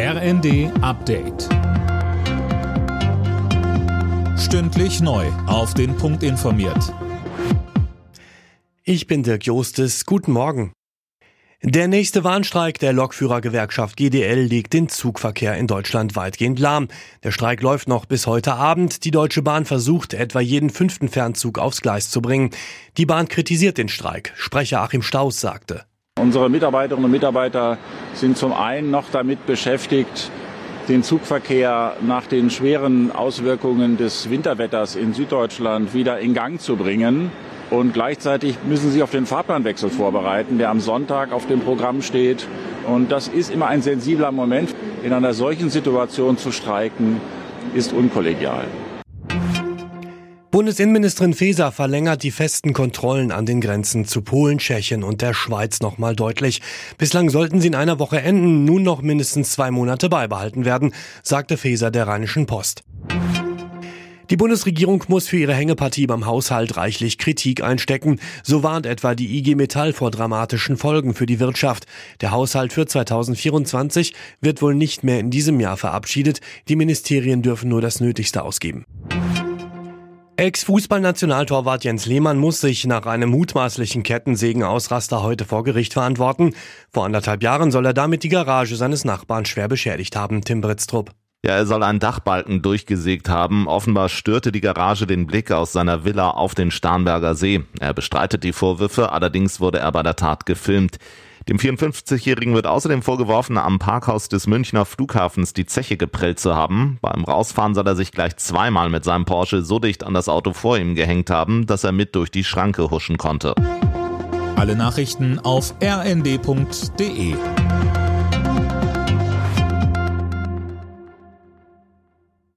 RND Update. Stündlich neu. Auf den Punkt informiert. Ich bin Dirk Jostes. Guten Morgen. Der nächste Warnstreik der Lokführergewerkschaft GDL legt den Zugverkehr in Deutschland weitgehend lahm. Der Streik läuft noch bis heute Abend. Die Deutsche Bahn versucht, etwa jeden fünften Fernzug aufs Gleis zu bringen. Die Bahn kritisiert den Streik. Sprecher Achim Staus sagte. Unsere Mitarbeiterinnen und Mitarbeiter sind zum einen noch damit beschäftigt, den Zugverkehr nach den schweren Auswirkungen des Winterwetters in Süddeutschland wieder in Gang zu bringen. Und gleichzeitig müssen sie auf den Fahrplanwechsel vorbereiten, der am Sonntag auf dem Programm steht. Und das ist immer ein sensibler Moment. In einer solchen Situation zu streiken, ist unkollegial. Bundesinnenministerin Faeser verlängert die festen Kontrollen an den Grenzen zu Polen, Tschechien und der Schweiz nochmal deutlich. Bislang sollten sie in einer Woche enden, nun noch mindestens zwei Monate beibehalten werden, sagte Faeser der Rheinischen Post. Die Bundesregierung muss für ihre Hängepartie beim Haushalt reichlich Kritik einstecken. So warnt etwa die IG Metall vor dramatischen Folgen für die Wirtschaft. Der Haushalt für 2024 wird wohl nicht mehr in diesem Jahr verabschiedet. Die Ministerien dürfen nur das Nötigste ausgeben. Ex-Fußballnationaltorwart Jens Lehmann muss sich nach einem mutmaßlichen Kettensägenausraster heute vor Gericht verantworten. Vor anderthalb Jahren soll er damit die Garage seines Nachbarn schwer beschädigt haben, Tim Britztrup. Ja, er soll einen Dachbalken durchgesägt haben. Offenbar störte die Garage den Blick aus seiner Villa auf den Starnberger See. Er bestreitet die Vorwürfe, allerdings wurde er bei der Tat gefilmt. Dem 54-Jährigen wird außerdem vorgeworfen, am Parkhaus des Münchner Flughafens die Zeche geprellt zu haben. Beim Rausfahren soll er sich gleich zweimal mit seinem Porsche so dicht an das Auto vor ihm gehängt haben, dass er mit durch die Schranke huschen konnte. Alle Nachrichten auf rnd.de